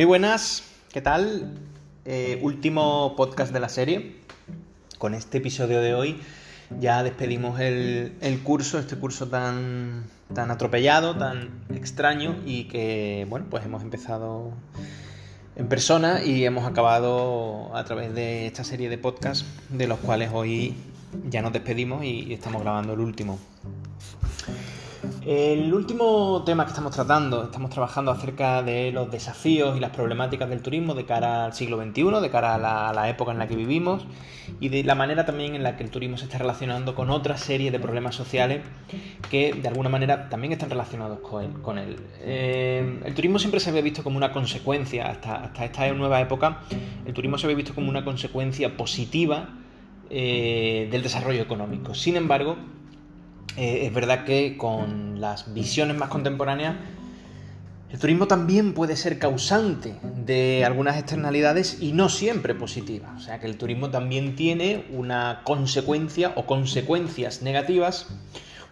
Muy buenas, ¿qué tal? Eh, último podcast de la serie. Con este episodio de hoy ya despedimos el, curso, este curso tan, tan atropellado, tan extraño y que, bueno, pues hemos empezado en persona y hemos acabado a través de esta serie de podcasts de los cuales hoy ya nos despedimos y estamos grabando el último. El último tema que estamos tratando, estamos trabajando acerca de los desafíos y las problemáticas del turismo de cara al siglo XXI, de cara a la, época en la que vivimos y de la manera también en la que el turismo se está relacionando con otra serie de problemas sociales que de alguna manera también están relacionados con él. Eh, el turismo siempre se había visto como una consecuencia, hasta, esta nueva época, el turismo se había visto como una consecuencia positiva eh, del desarrollo económico. Sin embargo, eh, es verdad que con las visiones más contemporáneas, el turismo también puede ser causante de algunas externalidades y no siempre positivas. O sea que el turismo también tiene una consecuencia o consecuencias negativas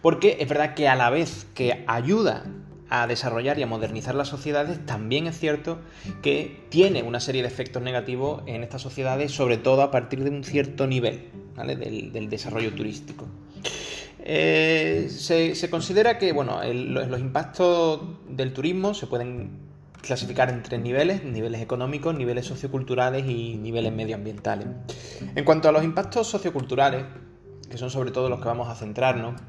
porque es verdad que a la vez que ayuda a desarrollar y a modernizar las sociedades, también es cierto que tiene una serie de efectos negativos en estas sociedades, sobre todo a partir de un cierto nivel del desarrollo turístico. Eh, se, considera que bueno, los, impactos del turismo se pueden clasificar en tres niveles, niveles económicos, niveles socioculturales y niveles medioambientales. En cuanto a los impactos socioculturales, que son sobre todo los que vamos a centrarnos,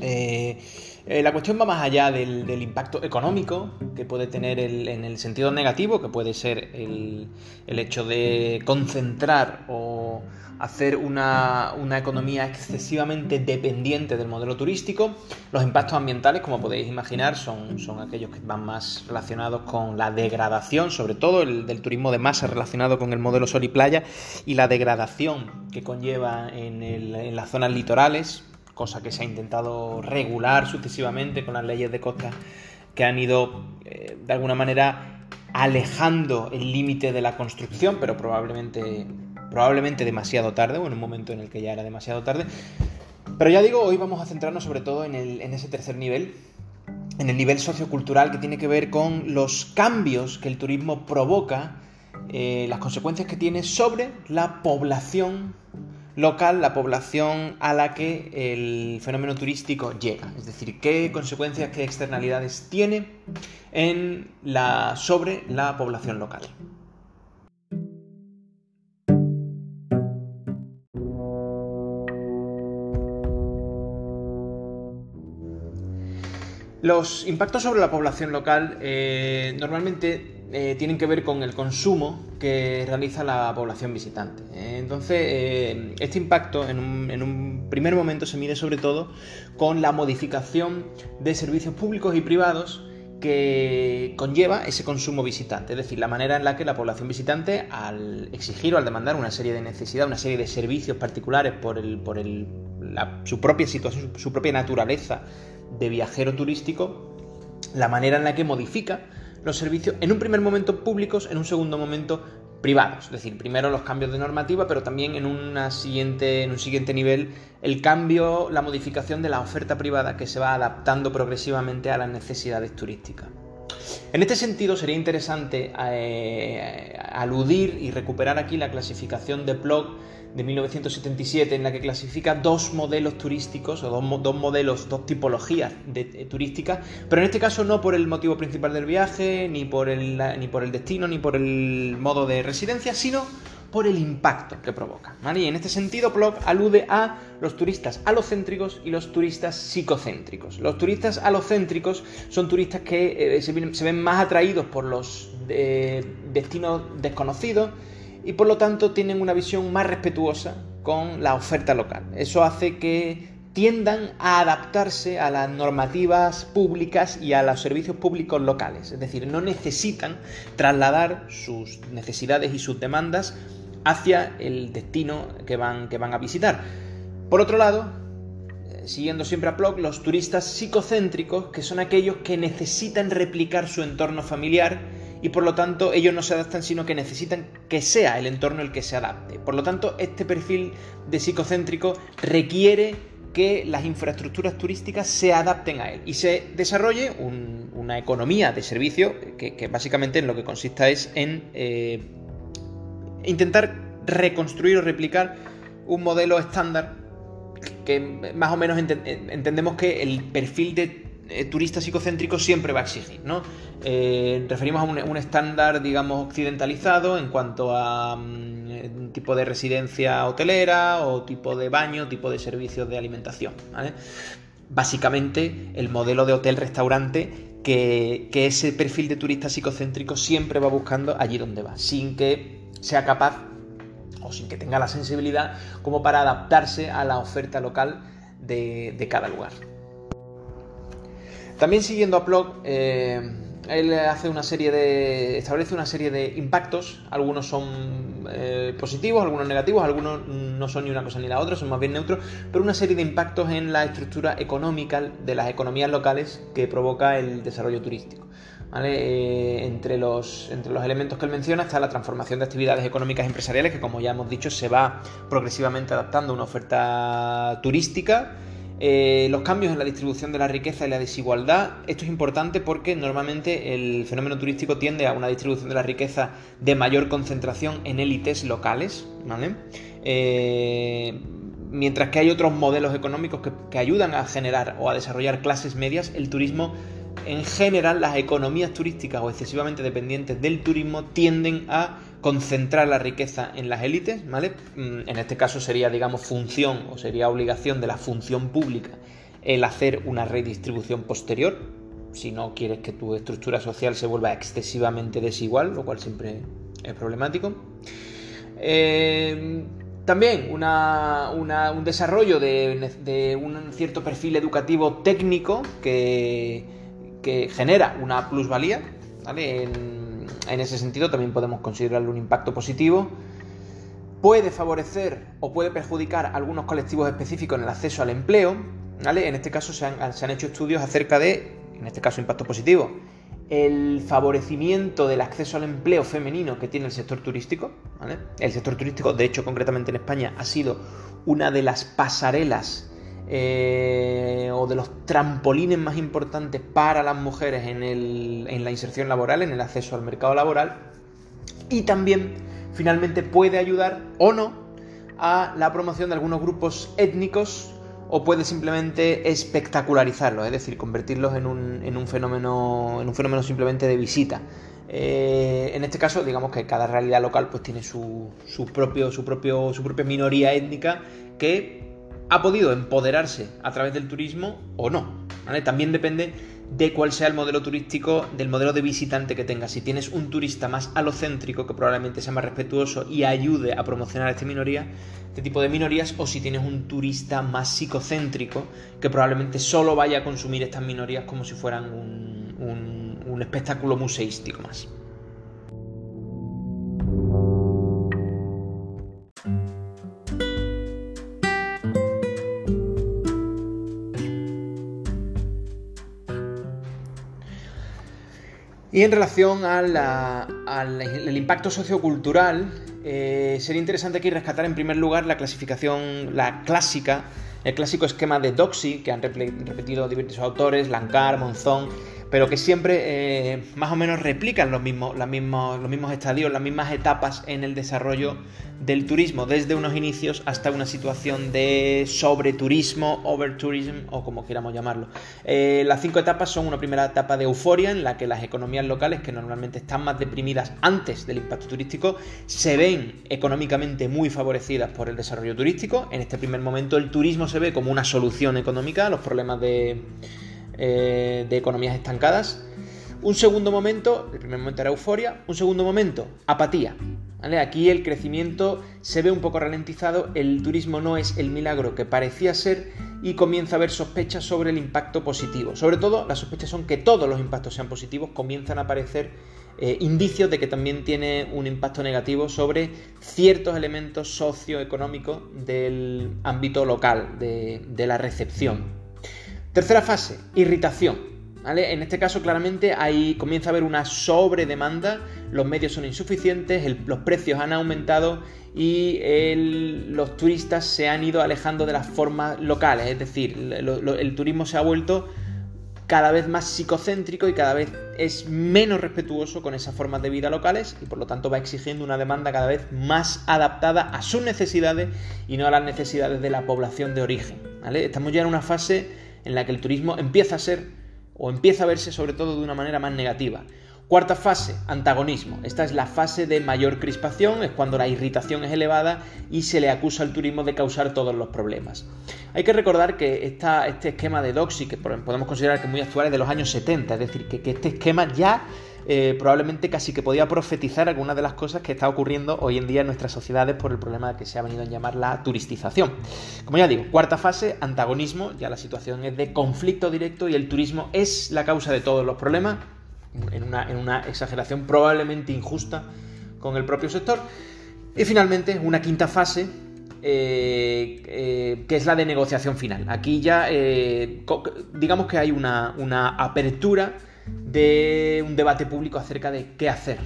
eh, eh, la cuestión va más allá del, impacto económico que puede tener en el sentido negativo, que puede ser el, hecho de concentrar o hacer una, economía excesivamente dependiente del modelo turístico. Los impactos ambientales, como podéis imaginar, son, aquellos que van más relacionados con la degradación, sobre todo el del turismo de masa relacionado con el modelo sol y playa, y la degradación que conlleva en, en las zonas litorales, cosa que se ha intentado regular sucesivamente con las leyes de costa que han ido eh, de alguna manera alejando el límite de la construcción, pero probablemente, probablemente demasiado tarde, o en un momento en el que ya era demasiado tarde. Pero ya digo, hoy vamos a centrarnos sobre todo en, ese tercer nivel, en el nivel sociocultural que tiene que ver con los cambios que el turismo provoca, eh, las consecuencias que tiene sobre la población local, la población a la que el fenómeno turístico llega. Es decir, qué consecuencias, qué externalidades tiene en la, sobre la población local. Los impactos sobre la población local eh, normalmente eh, tienen que ver con el consumo que realiza la población visitante. ¿eh? Entonces, eh, este impacto en un, primer momento se mide sobre todo con la modificación de servicios públicos y privados que conlleva ese consumo visitante, es decir, la manera en la que la población visitante, al exigir o al demandar una serie de necesidades, una serie de servicios particulares por, el, por el, su propia situación, su propia naturaleza de viajero turístico, la manera en la que modifica los servicios en un primer momento públicos, en un segundo momento privados. Es decir, primero los cambios de normativa, pero también en, siguiente, en un siguiente nivel el cambio, la modificación de la oferta privada que se va adaptando progresivamente a las necesidades turísticas. En este sentido, sería interesante eh, aludir y recuperar aquí la clasificación de Plog de 1977 en la que clasifica dos modelos turísticos o dos, modelos, dos tipologías de, eh, turísticas, pero en este caso no por el motivo principal del viaje, ni por el, ni por el destino, ni por el modo de residencia, sino por el impacto que provoca. Y en este sentido, Plog alude a los turistas alocéntricos y los turistas psicocéntricos. Los turistas alocéntricos son turistas que eh, se, ven más atraídos por los eh, destinos desconocidos, y por lo tanto tienen una visión más respetuosa con la oferta local. Eso hace que tiendan a adaptarse a las normativas públicas y a los servicios públicos locales. Es decir, no necesitan trasladar sus necesidades y sus demandas hacia el destino que van, que van a visitar. Por otro lado, eh, siguiendo siempre a Plock, los turistas psicocéntricos, que son aquellos que necesitan replicar su entorno familiar y por lo tanto ellos no se adaptan sino que necesitan que sea el entorno el que se adapte. Por lo tanto, este perfil de psicocéntrico requiere que las infraestructuras turísticas se adapten a él y se desarrolle una economía de servicio que, básicamente en lo que consista es en eh, intentar reconstruir o replicar un modelo estándar que más o menos entendemos que el perfil de eh, turista psicocéntrico siempre va a exigir, ¿no? Eh, referimos a un, estándar, digamos, occidentalizado en cuanto a mm, tipo de residencia hotelera o tipo de baño, tipo de servicios de alimentación, Básicamente, el modelo de hotel-restaurante que ese perfil de turista psicocéntrico siempre va buscando allí donde va, sin que sea capaz o sin que tenga la sensibilidad como para adaptarse a la oferta local de, cada lugar. También siguiendo a Plog, eh, él hace una serie de. establece una serie de impactos. Algunos son eh, positivos, algunos negativos, algunos no son ni una cosa ni la otra, son más bien neutros, pero una serie de impactos en la estructura económica de las economías locales que provoca el desarrollo turístico. Eh, entre, los, entre los elementos que él menciona está la transformación de actividades económicas empresariales, que como ya hemos dicho se va progresivamente adaptando a una oferta turística. Eh, los cambios en la distribución de la riqueza y la desigualdad. Esto es importante porque normalmente el fenómeno turístico tiende a una distribución de la riqueza de mayor concentración en élites locales. Eh, mientras que hay otros modelos económicos que, que ayudan a generar o a desarrollar clases medias, el turismo en general las economías turísticas o excesivamente dependientes del turismo tienden a concentrar la riqueza en las élites, ¿vale? Mm, en este caso sería, digamos, función o sería obligación de la función pública el hacer una redistribución posterior, si no quieres que tu estructura social se vuelva excesivamente desigual, lo cual siempre es problemático. Eh, también un desarrollo de un cierto perfil educativo técnico que que genera una plusvalía, ¿vale? En, ese sentido también podemos considerarlo un impacto positivo. Puede favorecer o puede perjudicar a algunos colectivos específicos en el acceso al empleo, ¿vale? En este caso se han, hecho estudios acerca de, en este caso impacto positivo, el favorecimiento del acceso al empleo femenino que tiene el sector turístico. El sector turístico, de hecho, concretamente en España, ha sido una de las pasarelas eh, o de los trampolines más importantes para las mujeres en, la inserción laboral, en el acceso al mercado laboral, y también finalmente puede ayudar o no a la promoción de algunos grupos étnicos o puede simplemente espectacularizarlos, es decir, convertirlos en un, fenómeno, en un fenómeno simplemente de visita. Eh, en este caso, digamos que cada realidad local pues tiene su, su, propio, su, propio, su propia minoría étnica que ha podido empoderarse a través del turismo o no. También depende de cuál sea el modelo turístico, del modelo de visitante que tengas. Si tienes un turista más alocéntrico, que probablemente sea más respetuoso y ayude a promocionar esta minoría, este tipo de minorías, o si tienes un turista más psicocéntrico, que probablemente solo vaya a consumir estas minorías como si fueran un espectáculo museístico más. Y en relación al impacto sociocultural, eh, sería interesante aquí rescatar en primer lugar la clasificación, la clásica, el clásico esquema de Doxy, que han repetido diversos autores, Lankar, Monzón, pero que siempre eh, más o menos replican los mismos, los mismos estadios, las mismas etapas en el desarrollo del turismo, desde unos inicios hasta una situación de sobreturismo, overtourism o como queramos llamarlo. Eh, las cinco etapas son una primera etapa de euforia en la que las economías locales, que normalmente están más deprimidas antes del impacto turístico, se ven económicamente muy favorecidas por el desarrollo turístico. En este primer momento el turismo se ve como una solución económica a los problemas de eh, de economías estancadas. Un segundo momento, el primer momento era euforia, un segundo momento, apatía. Aquí el crecimiento se ve un poco ralentizado, el turismo no es el milagro que parecía ser y comienza a haber sospechas sobre el impacto positivo. Sobre todo, las sospechas son que todos los impactos sean positivos, comienzan a aparecer eh, indicios de que también tiene un impacto negativo sobre ciertos elementos socioeconómicos del ámbito local, de la recepción. Tercera fase, irritación. En este caso, claramente, ahí comienza a haber una sobredemanda, los medios son insuficientes, los precios han aumentado y los turistas se han ido alejando de las formas locales, es decir, el turismo se ha vuelto cada vez más psicocéntrico y cada vez es menos respetuoso con esas formas de vida locales y por lo tanto va exigiendo una demanda cada vez más adaptada a sus necesidades y no a las necesidades de la población de origen. Estamos ya en una fase en la que el turismo empieza a ser o empieza a verse sobre todo de una manera más negativa. Cuarta fase, antagonismo. Esta es la fase de mayor crispación, es cuando la irritación es elevada y se le acusa al turismo de causar todos los problemas. Hay que recordar que este esquema de Doxy, que podemos considerar que muy actual, es de los años 70, es decir, que, este esquema ya eh, probablemente casi que podía profetizar algunas de las cosas que está ocurriendo hoy en día en nuestras sociedades por el problema que se ha venido a llamar la turistización. Como ya digo, cuarta fase, antagonismo, ya la situación es de conflicto directo y el turismo es la causa de todos los problemas en una, exageración probablemente injusta con el propio sector. Y finalmente, una quinta fase, eh, eh, que es la de negociación final. Aquí ya, digamos que hay una, apertura de un debate público acerca de qué hacer,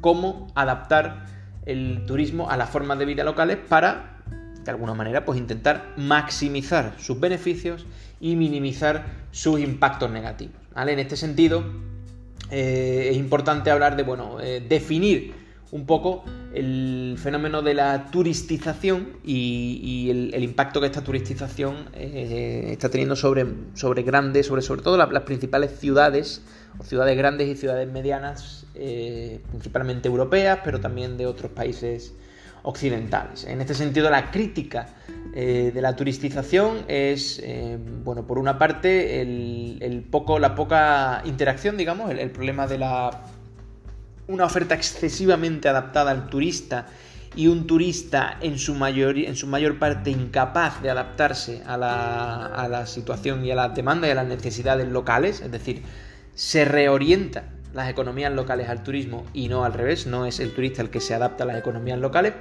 cómo adaptar el turismo a las formas de vida locales para, de alguna manera, pues intentar maximizar sus beneficios y minimizar sus impactos negativos. ¿vale? En este sentido, eh, es importante hablar de, bueno, eh, definir un poco el fenómeno de la turistización y, el, impacto que esta turistización eh, está teniendo sobre, sobre grandes, sobre, sobre todo las, principales ciudades, o ciudades grandes y ciudades medianas, principalmente europeas, pero también de otros países occidentales. En este sentido, la crítica eh, de la turistización es, eh, bueno, por una parte, el, poco, la poca interacción, digamos, el, problema de la una oferta excesivamente adaptada al turista y un turista en su mayor, en su mayor parte incapaz de adaptarse a la, a la situación y a las demandas y a las necesidades locales, es decir, se reorienta las economías locales al turismo y no al revés, no es el turista el que se adapta a las economías locales.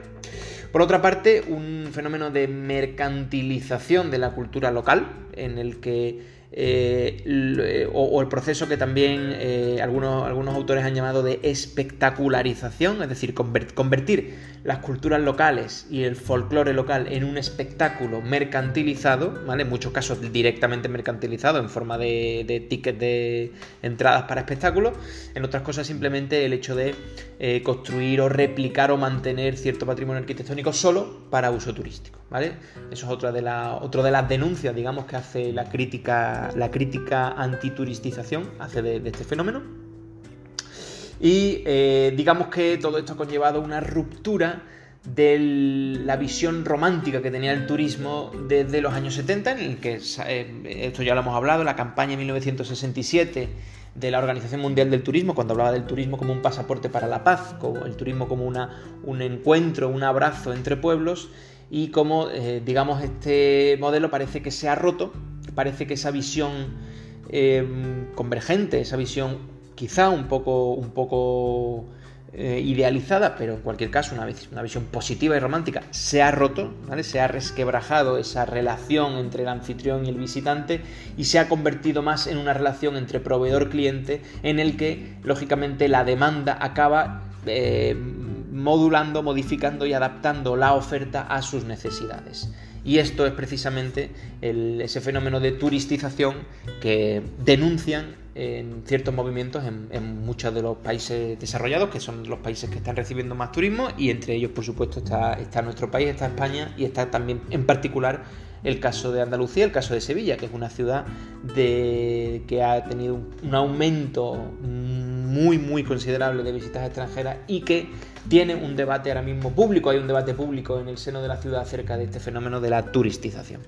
Por otra parte, un fenómeno de mercantilización de la cultura local, en el que eh, eh, o, el proceso que también eh, algunos, algunos autores han llamado de espectacularización, es decir, convertir las culturas locales y el folclore local en un espectáculo mercantilizado, ¿vale? En muchos casos directamente mercantilizado en forma de, de tickets de entradas para espectáculos, en otras cosas simplemente el hecho de construir o replicar o mantener cierto patrimonio arquitectónico solo para uso turístico, ¿vale? Eso es otra de, la, otra de las denuncias, digamos, que hace la crítica la, crítica antituristización hace de, este fenómeno. Y eh, digamos que todo esto ha conllevado una ruptura de la visión romántica que tenía el turismo desde los años 70, en el que, eh, esto ya lo hemos hablado, la campaña de 1967 de la Organización Mundial del Turismo, cuando hablaba del turismo como un pasaporte para la paz, como el turismo como una, un encuentro, un abrazo entre pueblos, y como, eh, digamos, este modelo parece que se ha roto parece que esa visión eh, convergente, esa visión quizá un poco, un poco eh, idealizada, pero en cualquier caso una, una, visión positiva y romántica, se ha roto, ¿vale? se ha resquebrajado esa relación entre el anfitrión y el visitante y se ha convertido más en una relación entre proveedor-cliente en el que, lógicamente, la demanda acaba eh, modulando, modificando y adaptando la oferta a sus necesidades. Y esto es precisamente ese fenómeno de turistización que denuncian en ciertos movimientos en, muchos de los países desarrollados, que son los países que están recibiendo más turismo, y entre ellos, por supuesto, está, está nuestro país, está España, y está también en particular el caso de Andalucía, el caso de Sevilla, que es una ciudad de, que ha tenido un aumento muy, muy considerable de visitas extranjeras y que tiene un debate ahora mismo público, hay un debate público en el seno de la ciudad acerca de este fenómeno de la turistización.